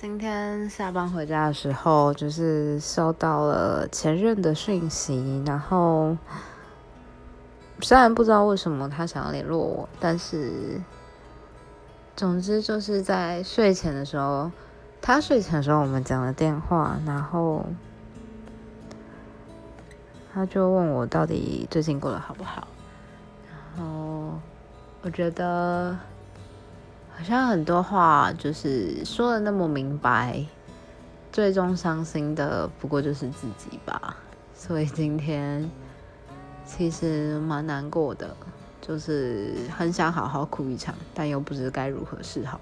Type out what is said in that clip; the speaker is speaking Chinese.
今天下班回家的时候，就是收到了前任的讯息，然后虽然不知道为什么他想要联络我，但是总之就是在睡前的时候，他睡前的时候我们讲了电话，然后他就问我到底最近过得好不好，然后我觉得。好像很多话就是说的那么明白，最终伤心的不过就是自己吧。所以今天其实蛮难过的，就是很想好好哭一场，但又不知该如何是好。